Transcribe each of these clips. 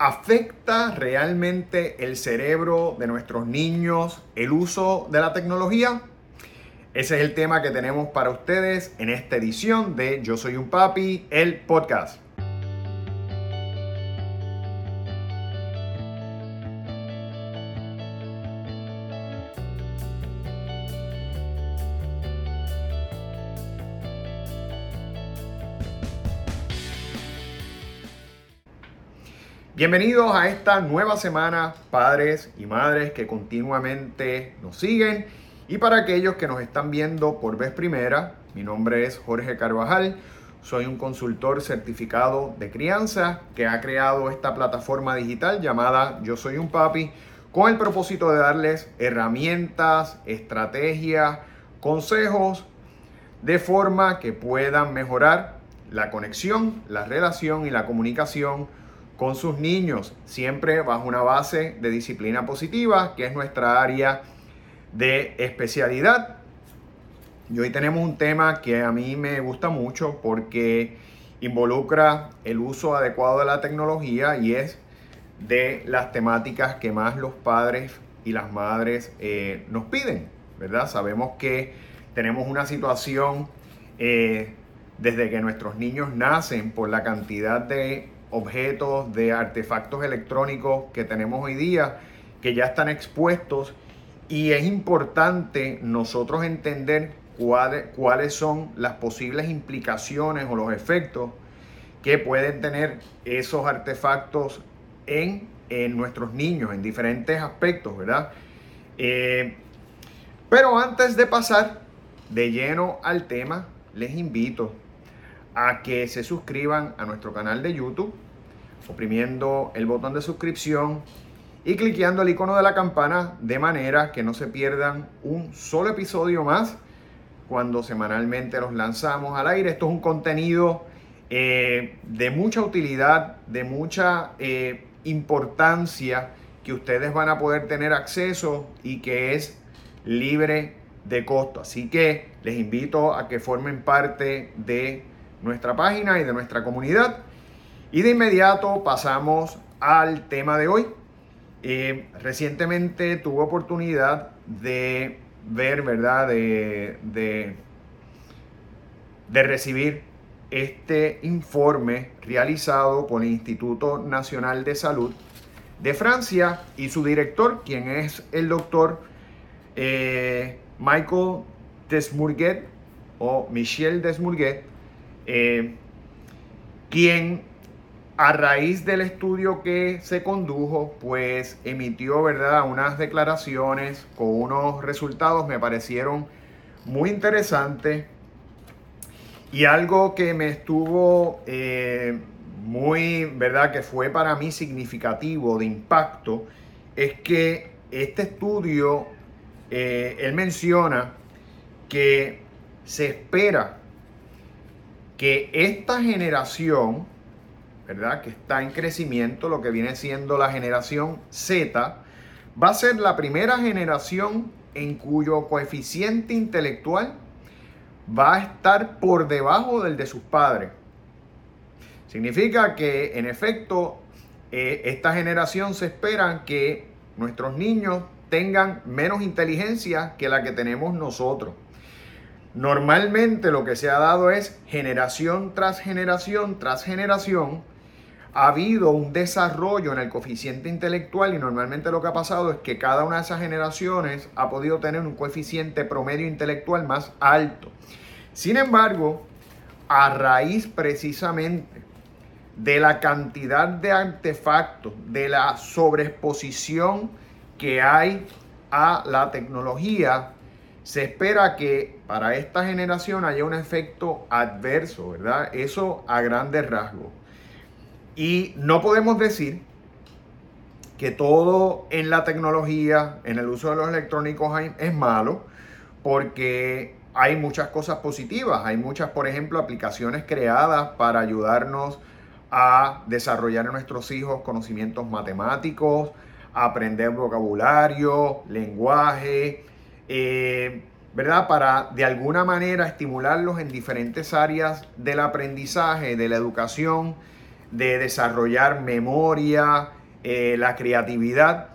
¿Afecta realmente el cerebro de nuestros niños el uso de la tecnología? Ese es el tema que tenemos para ustedes en esta edición de Yo Soy un Papi, el podcast. Bienvenidos a esta nueva semana, padres y madres que continuamente nos siguen. Y para aquellos que nos están viendo por vez primera, mi nombre es Jorge Carvajal. Soy un consultor certificado de crianza que ha creado esta plataforma digital llamada Yo Soy un Papi con el propósito de darles herramientas, estrategias, consejos de forma que puedan mejorar la conexión, la relación y la comunicación con sus niños, siempre bajo una base de disciplina positiva, que es nuestra área de especialidad. Y hoy tenemos un tema que a mí me gusta mucho porque involucra el uso adecuado de la tecnología y es de las temáticas que más los padres y las madres eh, nos piden, ¿verdad? Sabemos que tenemos una situación eh, desde que nuestros niños nacen por la cantidad de objetos, de artefactos electrónicos que tenemos hoy día, que ya están expuestos y es importante nosotros entender cuáles, cuáles son las posibles implicaciones o los efectos que pueden tener esos artefactos en, nuestros niños, en diferentes aspectos, ¿verdad? Eh, pero antes de pasar de lleno al tema, les invito a que se suscriban a nuestro canal de YouTube, oprimiendo el botón de suscripción y cliqueando el icono de la campana de manera que no se pierdan un solo episodio más cuando semanalmente los lanzamos al aire. Esto es un contenido eh, de mucha utilidad, de mucha eh, importancia que ustedes van a poder tener acceso y que es libre de costo. Así que les invito a que formen parte de nuestra página y de nuestra comunidad. Y de inmediato pasamos al tema de hoy. Eh, recientemente tuve oportunidad de ver, ¿verdad? De, de, recibir este informe realizado por el Instituto Nacional de Salud de Francia y su director, quien es el doctor eh, Michael Desmourguet o Michel Desmourguet, eh, quien a raíz del estudio que se condujo, pues emitió, ¿verdad?, unas declaraciones con unos resultados me parecieron muy interesantes y algo que me estuvo eh, muy, ¿verdad?, que fue para mí significativo de impacto, es que este estudio, eh, él menciona que se espera que esta generación, ¿verdad? Que está en crecimiento, lo que viene siendo la generación Z, va a ser la primera generación en cuyo coeficiente intelectual va a estar por debajo del de sus padres. Significa que en efecto eh, esta generación se espera que nuestros niños tengan menos inteligencia que la que tenemos nosotros. Normalmente lo que se ha dado es generación tras generación tras generación. Ha habido un desarrollo en el coeficiente intelectual y normalmente lo que ha pasado es que cada una de esas generaciones ha podido tener un coeficiente promedio intelectual más alto. Sin embargo, a raíz precisamente de la cantidad de artefactos, de la sobreexposición que hay a la tecnología, se espera que para esta generación haya un efecto adverso, ¿verdad? Eso a grandes rasgos. Y no podemos decir que todo en la tecnología, en el uso de los electrónicos es malo, porque hay muchas cosas positivas. Hay muchas, por ejemplo, aplicaciones creadas para ayudarnos a desarrollar en nuestros hijos conocimientos matemáticos, aprender vocabulario, lenguaje, eh, ¿verdad? Para de alguna manera estimularlos en diferentes áreas del aprendizaje, de la educación, de desarrollar memoria, eh, la creatividad,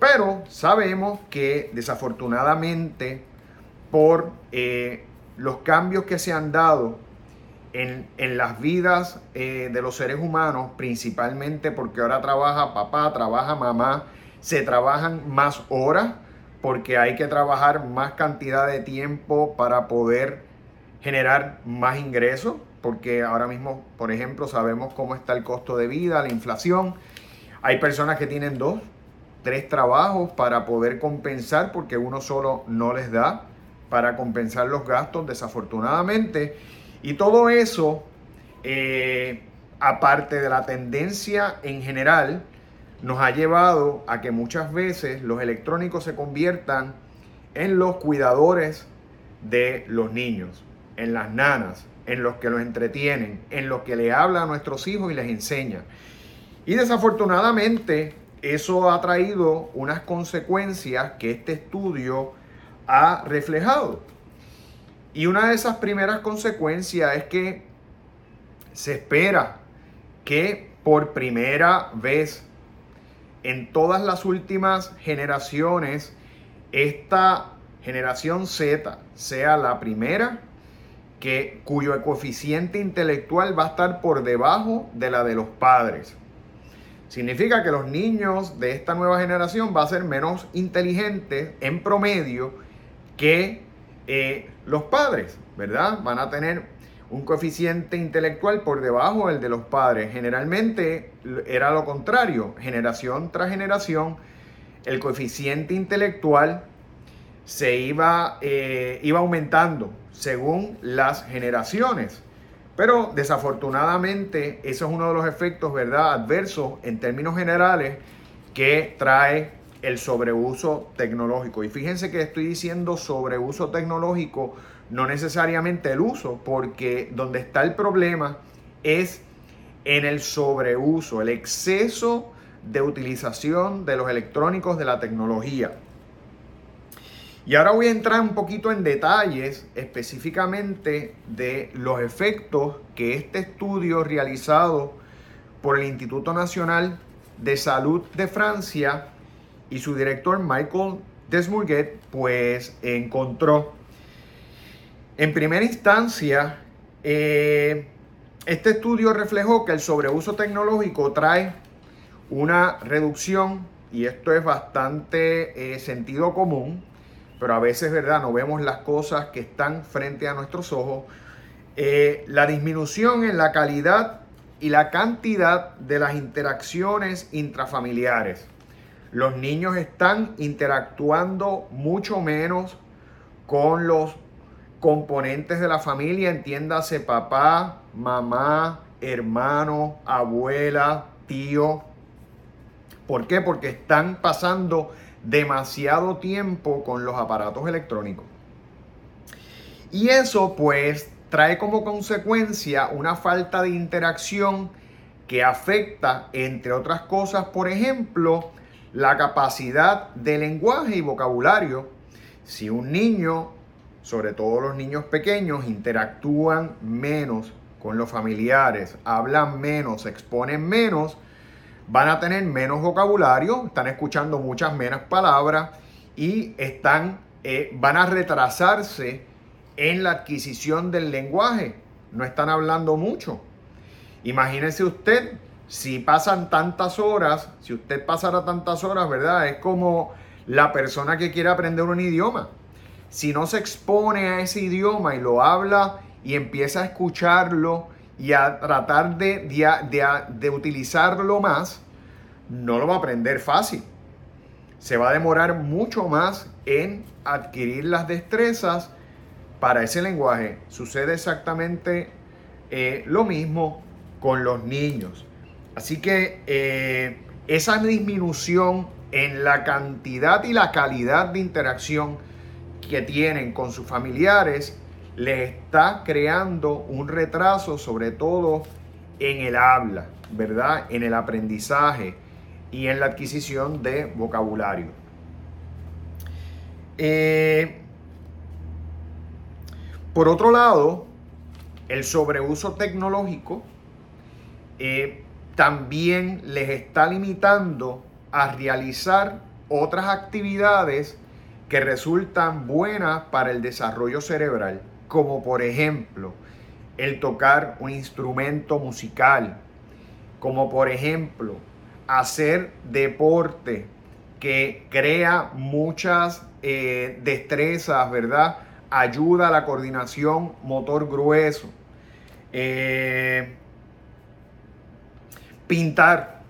pero sabemos que desafortunadamente por eh, los cambios que se han dado en, las vidas de los seres humanos, principalmente porque ahora trabaja papá, trabaja mamá, se trabajan más horas porque hay que trabajar más cantidad de tiempo para poder generar más ingresos, porque ahora mismo, por ejemplo, sabemos cómo está el costo de vida, la inflación. Hay personas que tienen dos, tres trabajos para poder compensar porque uno solo no les da para compensar los gastos, desafortunadamente. Y todo eso, eh, aparte de la tendencia en general, nos ha llevado a que muchas veces los electrónicos se conviertan en los cuidadores de los niños, en las nanas, en los que los entretienen, en los que le habla a nuestros hijos y les enseña. Y desafortunadamente eso ha traído unas consecuencias que este estudio ha reflejado. Y una de esas primeras consecuencias es que se espera que por primera vez en todas las últimas generaciones, esta generación Z sea la primera que, cuyo coeficiente intelectual va a estar por debajo de la de los padres. Significa que los niños de esta nueva generación van a ser menos inteligentes en promedio que eh, los padres, ¿verdad? Van a tener un coeficiente intelectual por debajo del de los padres. Generalmente era lo contrario, generación tras generación, el coeficiente intelectual se iba, eh, iba aumentando según las generaciones. Pero desafortunadamente eso es uno de los efectos ¿verdad? adversos en términos generales que trae el sobreuso tecnológico. Y fíjense que estoy diciendo sobreuso tecnológico no necesariamente el uso, porque donde está el problema es en el sobreuso, el exceso de utilización de los electrónicos de la tecnología. Y ahora voy a entrar un poquito en detalles específicamente de los efectos que este estudio realizado por el Instituto Nacional de Salud de Francia y su director Michael Desmourguet pues encontró. En primera instancia, eh, este estudio reflejó que el sobreuso tecnológico trae una reducción, y esto es bastante eh, sentido común, pero a veces, ¿verdad? No vemos las cosas que están frente a nuestros ojos. Eh, la disminución en la calidad y la cantidad de las interacciones intrafamiliares. Los niños están interactuando mucho menos con los componentes de la familia, entiéndase papá, mamá, hermano, abuela, tío. ¿Por qué? Porque están pasando demasiado tiempo con los aparatos electrónicos. Y eso pues trae como consecuencia una falta de interacción que afecta, entre otras cosas, por ejemplo, la capacidad de lenguaje y vocabulario. Si un niño sobre todo los niños pequeños, interactúan menos con los familiares, hablan menos, exponen menos, van a tener menos vocabulario, están escuchando muchas menos palabras y están, eh, van a retrasarse en la adquisición del lenguaje. No están hablando mucho. Imagínense usted, si pasan tantas horas, si usted pasara tantas horas, ¿verdad? Es como la persona que quiere aprender un idioma si no se expone a ese idioma y lo habla y empieza a escucharlo y a tratar de, de, utilizarlo más, no lo va a aprender fácil. Se va a demorar mucho más en adquirir las destrezas para ese lenguaje. Sucede exactamente eh, lo mismo con los niños. Así que eh, esa disminución en la cantidad y la calidad de interacción que tienen con sus familiares les está creando un retraso, sobre todo en el habla, ¿verdad? En el aprendizaje y en la adquisición de vocabulario. Eh, por otro lado, el sobreuso tecnológico eh, también les está limitando a realizar otras actividades que resultan buenas para el desarrollo cerebral, como por ejemplo el tocar un instrumento musical, como por ejemplo hacer deporte que crea muchas eh, destrezas, ¿verdad? Ayuda a la coordinación motor grueso. Eh, pintar,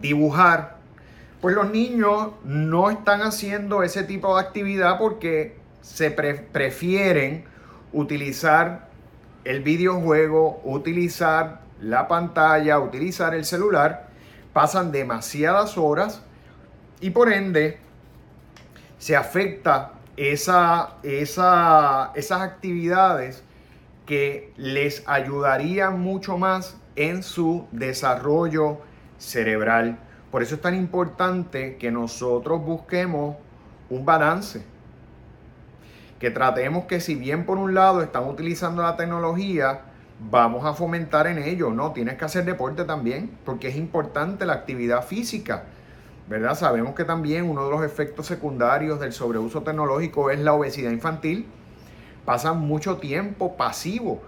dibujar, pues los niños no están haciendo ese tipo de actividad porque se prefieren utilizar el videojuego, utilizar la pantalla, utilizar el celular, pasan demasiadas horas y por ende se afecta esa, esas actividades que les ayudarían mucho más en su desarrollo cerebral. Por eso es tan importante que nosotros busquemos un balance. Que tratemos que si bien por un lado están utilizando la tecnología, vamos a fomentar en ello. No, tienes que hacer deporte también, porque es importante la actividad física. ¿Verdad? Sabemos que también uno de los efectos secundarios del sobreuso tecnológico es la obesidad infantil. Pasan mucho tiempo pasivo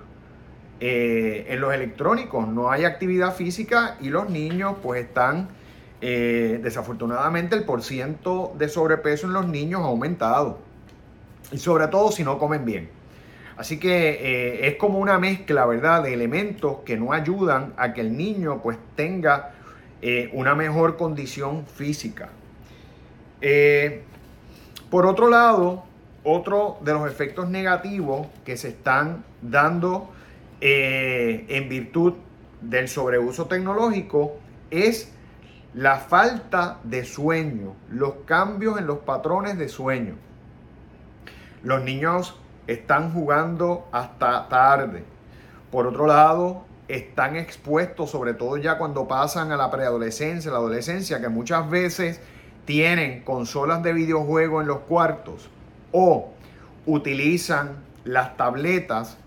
eh, en los electrónicos, no hay actividad física y los niños pues están, eh, desafortunadamente el porciento de sobrepeso en los niños ha aumentado. Y sobre todo si no comen bien. Así que eh, es como una mezcla, ¿verdad?, de elementos que no ayudan a que el niño pues tenga una mejor condición física. por otro lado, otro de los efectos negativos que se están dando eh, en virtud del sobreuso tecnológico es la falta de sueño, los cambios en los patrones de sueño. Los niños están jugando hasta tarde. Por otro lado, están expuestos, sobre todo ya cuando pasan a la preadolescencia, la adolescencia, que muchas veces tienen consolas de videojuego en los cuartos o utilizan las tabletas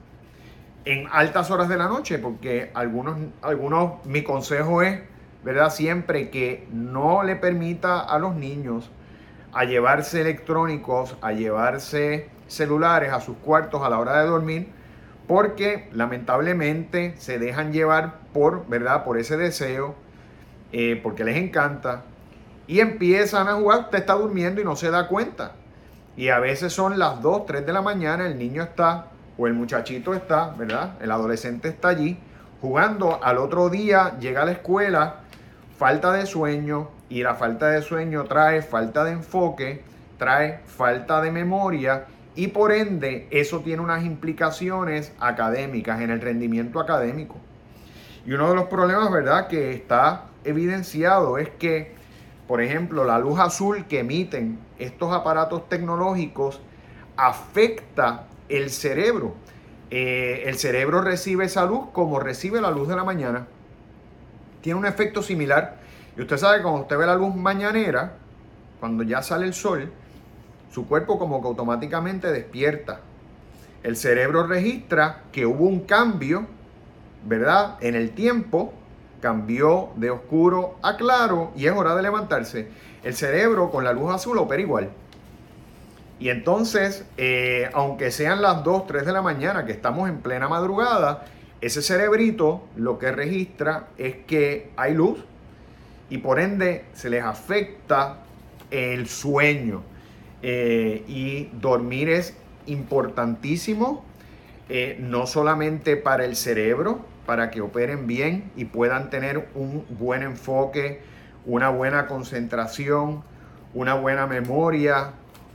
en altas horas de la noche, porque algunos, algunos, mi consejo es, ¿verdad? Siempre que no le permita a los niños a llevarse electrónicos, a llevarse celulares a sus cuartos a la hora de dormir, porque lamentablemente se dejan llevar por, ¿verdad? Por ese deseo, eh, porque les encanta, y empiezan a jugar, usted está durmiendo y no se da cuenta. Y a veces son las 2, 3 de la mañana, el niño está o el muchachito está, ¿verdad? El adolescente está allí jugando, al otro día llega a la escuela, falta de sueño y la falta de sueño trae falta de enfoque, trae falta de memoria y por ende eso tiene unas implicaciones académicas en el rendimiento académico. Y uno de los problemas, ¿verdad?, que está evidenciado es que, por ejemplo, la luz azul que emiten estos aparatos tecnológicos afecta el cerebro. Eh, el cerebro recibe esa luz como recibe la luz de la mañana. Tiene un efecto similar. Y usted sabe, cuando usted ve la luz mañanera, cuando ya sale el sol, su cuerpo como que automáticamente despierta. El cerebro registra que hubo un cambio, ¿verdad? En el tiempo, cambió de oscuro a claro y es hora de levantarse. El cerebro con la luz azul opera igual. Y entonces, eh, aunque sean las 2, 3 de la mañana, que estamos en plena madrugada, ese cerebrito lo que registra es que hay luz y por ende se les afecta el sueño. Eh, y dormir es importantísimo, eh, no solamente para el cerebro, para que operen bien y puedan tener un buen enfoque, una buena concentración, una buena memoria,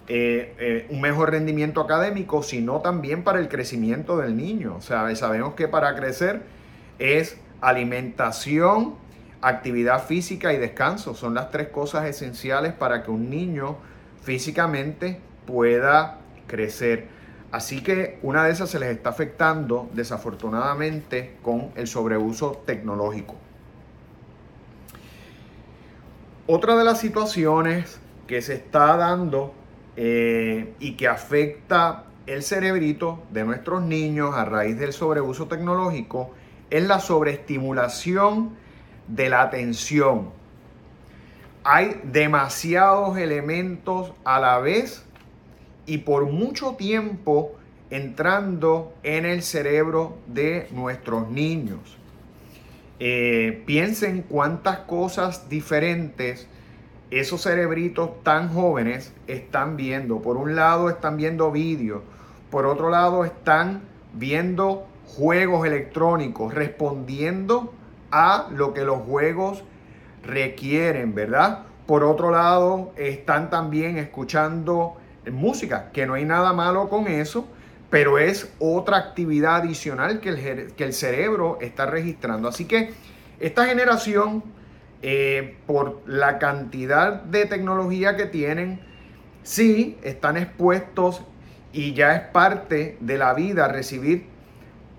eh, eh, un mejor rendimiento académico, sino también para el crecimiento del niño. O sea, sabemos que para crecer es alimentación, actividad física y descanso. Son las tres cosas esenciales para que un niño físicamente pueda crecer. Así que una de esas se les está afectando desafortunadamente con el sobreuso tecnológico. Otra de las situaciones que se está dando eh, y que afecta el cerebrito de nuestros niños a raíz del sobreuso tecnológico es la sobreestimulación de la atención. Hay demasiados elementos a la vez y por mucho tiempo entrando en el cerebro de nuestros niños. Eh, piensen cuántas cosas diferentes esos cerebritos tan jóvenes están viendo. Por un lado están viendo vídeos, por otro lado están viendo juegos electrónicos, respondiendo a lo que los juegos requieren, ¿verdad? Por otro lado, están también escuchando música, que no hay nada malo con eso, pero es otra actividad adicional que el, que el cerebro está registrando. Así que esta generación, eh, por la cantidad de tecnología que tienen, sí están expuestos y ya es parte de la vida recibir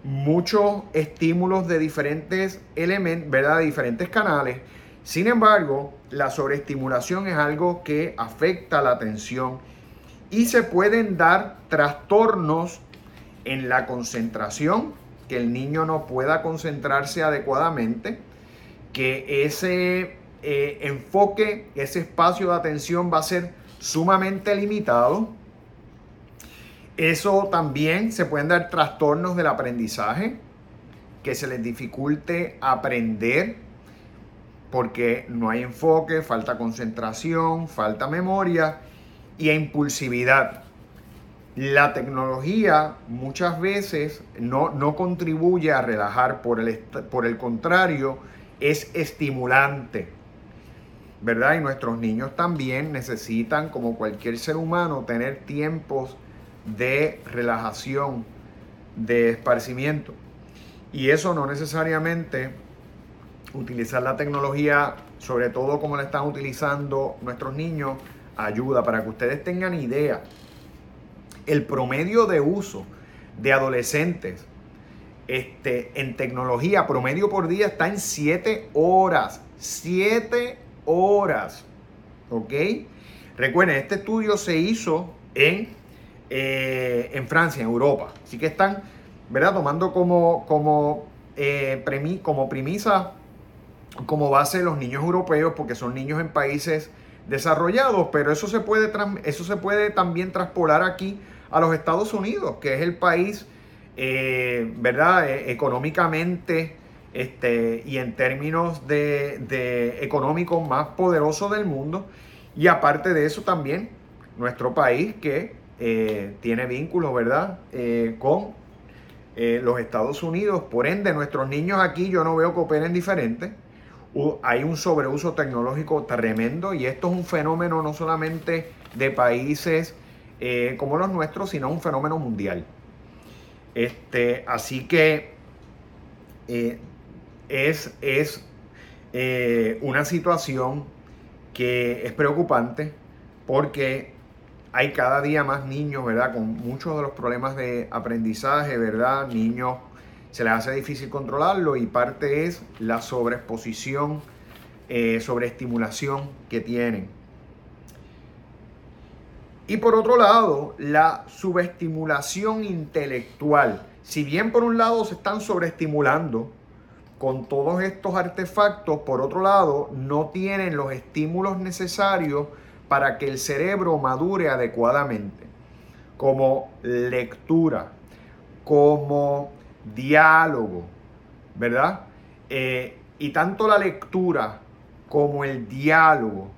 muchos estímulos de diferentes elementos, ¿verdad? De diferentes canales. Sin embargo, la sobreestimulación es algo que afecta la atención y se pueden dar trastornos en la concentración, que el niño no pueda concentrarse adecuadamente, que ese eh, enfoque, ese espacio de atención va a ser sumamente limitado. Eso también se pueden dar trastornos del aprendizaje, que se les dificulte aprender porque no hay enfoque, falta concentración, falta memoria y impulsividad. La tecnología muchas veces no, no contribuye a relajar, por el, por el contrario, es estimulante. ¿Verdad? Y nuestros niños también necesitan, como cualquier ser humano, tener tiempos de relajación, de esparcimiento. Y eso no necesariamente utilizar la tecnología, sobre todo como la están utilizando nuestros niños, ayuda para que ustedes tengan idea. El promedio de uso de adolescentes este, en tecnología, promedio por día, está en 7 horas. 7 horas. ¿Ok? Recuerden, este estudio se hizo en, eh, en Francia, en Europa. Así que están, ¿verdad? Tomando como, como, eh, como premisa, como base los niños europeos, porque son niños en países desarrollados, pero eso se puede, eso se puede también traspolar aquí a los Estados Unidos, que es el país, eh, ¿verdad? E, económicamente este, y en términos de, de más poderoso del mundo. Y aparte de eso también, nuestro país que eh, tiene vínculos, ¿verdad? Eh, con los Estados Unidos. Por ende, nuestros niños aquí yo no veo que operen diferente hay un sobreuso tecnológico tremendo y esto es un fenómeno no solamente de países como los nuestros, sino un fenómeno mundial. Este, así que eh, es, es eh, una situación que es preocupante porque hay cada día más niños, ¿verdad? Con muchos de los problemas de aprendizaje, ¿verdad? Niños se les hace difícil controlarlo y parte es la sobreexposición, eh, sobreestimulación que tienen. Y por otro lado, la subestimulación intelectual. Si bien por un lado se están sobreestimulando con todos estos artefactos, por otro lado no tienen los estímulos necesarios para que el cerebro madure adecuadamente, como lectura, como diálogo, ¿verdad? Eh, y tanto la lectura como el diálogo,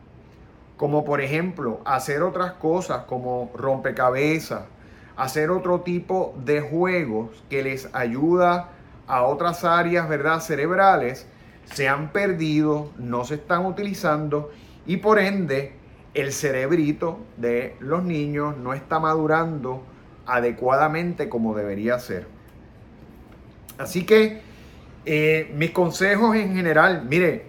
como por ejemplo hacer otras cosas como rompecabezas, hacer otro tipo de juegos que les ayuda a otras áreas, ¿verdad? Cerebrales, se han perdido, no se están utilizando y por ende el cerebrito de los niños no está madurando adecuadamente como debería ser. Así que eh, mis consejos en general, mire,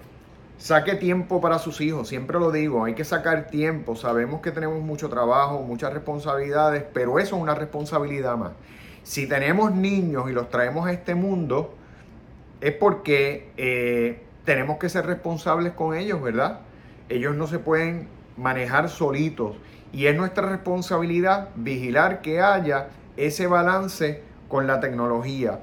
saque tiempo para sus hijos, siempre lo digo, hay que sacar tiempo, sabemos que tenemos mucho trabajo, muchas responsabilidades, pero eso es una responsabilidad más. Si tenemos niños y los traemos a este mundo, es porque eh, tenemos que ser responsables con ellos, ¿verdad? Ellos no se pueden manejar solitos y es nuestra responsabilidad vigilar que haya ese balance con la tecnología.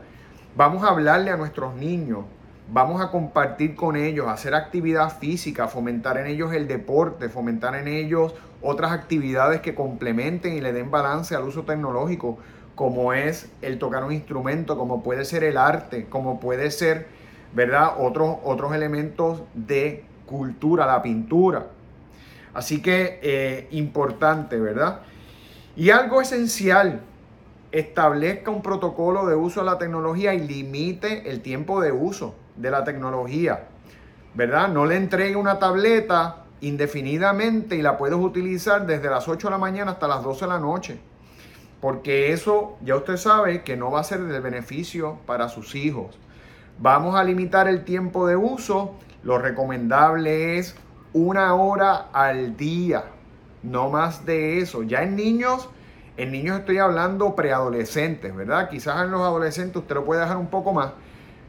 Vamos a hablarle a nuestros niños Vamos a compartir con ellos, hacer actividad física, fomentar en ellos el deporte, fomentar en ellos otras actividades que complementen y le den balance al uso tecnológico, como es el tocar un instrumento, como puede ser el arte, como puede ser, ¿verdad? Otros, otros elementos de cultura, la pintura. Así que eh, importante, ¿verdad? Y algo esencial, establezca un protocolo de uso de la tecnología y limite el tiempo de uso de la tecnología, ¿verdad? No le entregue una tableta indefinidamente y la puedes utilizar desde las 8 de la mañana hasta las 12 de la noche. Porque eso ya usted sabe que no va a ser de beneficio para sus hijos. Vamos a limitar el tiempo de uso. Lo recomendable es una hora al día. No más de eso. Ya en niños, en niños estoy hablando preadolescentes, ¿verdad? Quizás en los adolescentes usted lo puede dejar un poco más.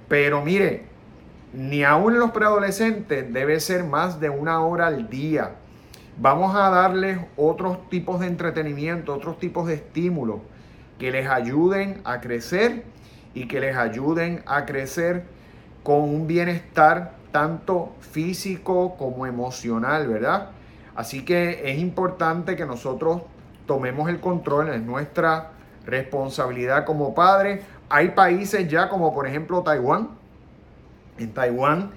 Pero mire, ni aún en los preadolescentes debe ser más de una hora al día. Vamos a darles otros tipos de entretenimiento, otros tipos de estímulos que les ayuden a crecer y que les ayuden a crecer con un bienestar tanto físico como emocional, ¿verdad? Así que es importante que nosotros tomemos el control, es nuestra responsabilidad como padres. Hay países ya como por ejemplo Taiwán, en Taiwán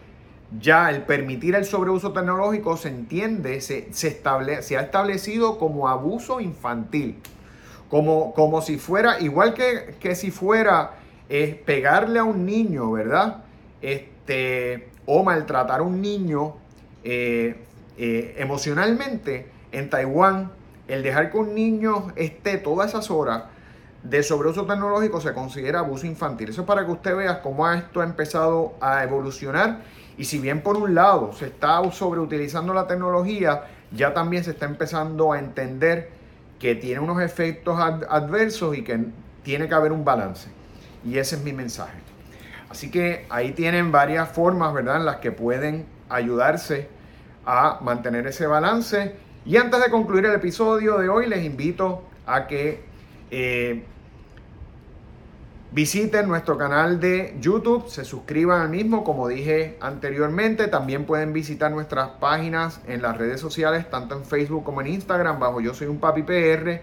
ya el permitir el sobreuso tecnológico se entiende, se, se, se ha establecido como abuso infantil. Como, como si fuera, igual que, que si fuera eh, pegarle a un niño, ¿verdad? Este, o maltratar a un niño eh, eh, emocionalmente, en Taiwán, el dejar que un niño esté todas esas horas de sobreuso tecnológico se considera abuso infantil. Eso es para que usted vea cómo esto ha empezado a evolucionar y si bien por un lado se está sobreutilizando la tecnología, ya también se está empezando a entender que tiene unos efectos adversos y que tiene que haber un balance. Y ese es mi mensaje. Así que ahí tienen varias formas, ¿verdad?, en las que pueden ayudarse a mantener ese balance. Y antes de concluir el episodio de hoy, les invito a que eh, visiten nuestro canal de YouTube, se suscriban al mismo, como dije anteriormente. También pueden visitar nuestras páginas en las redes sociales, tanto en Facebook como en Instagram, bajo Yo Soy un Papi PR,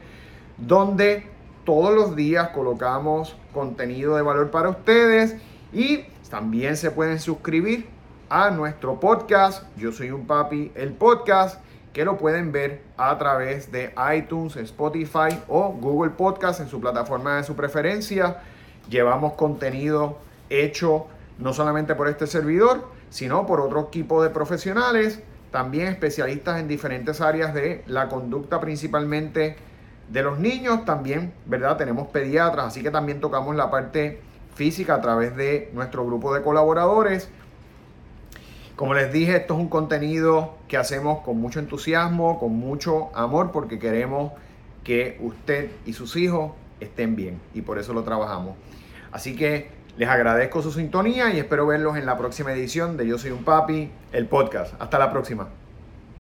donde todos los días colocamos contenido de valor para ustedes y también se pueden suscribir a nuestro podcast, Yo Soy un Papi, el podcast que lo pueden ver a través de iTunes, Spotify o Google Podcast en su plataforma de su preferencia. Llevamos contenido hecho no solamente por este servidor, sino por otro equipo de profesionales, también especialistas en diferentes áreas de la conducta principalmente de los niños. También, ¿verdad? Tenemos pediatras, así que también tocamos la parte física a través de nuestro grupo de colaboradores. Como les dije, esto es un contenido que hacemos con mucho entusiasmo, con mucho amor, porque queremos que usted y sus hijos estén bien y por eso lo trabajamos. Así que les agradezco su sintonía y espero verlos en la próxima edición de Yo Soy un Papi, el podcast. Hasta la próxima.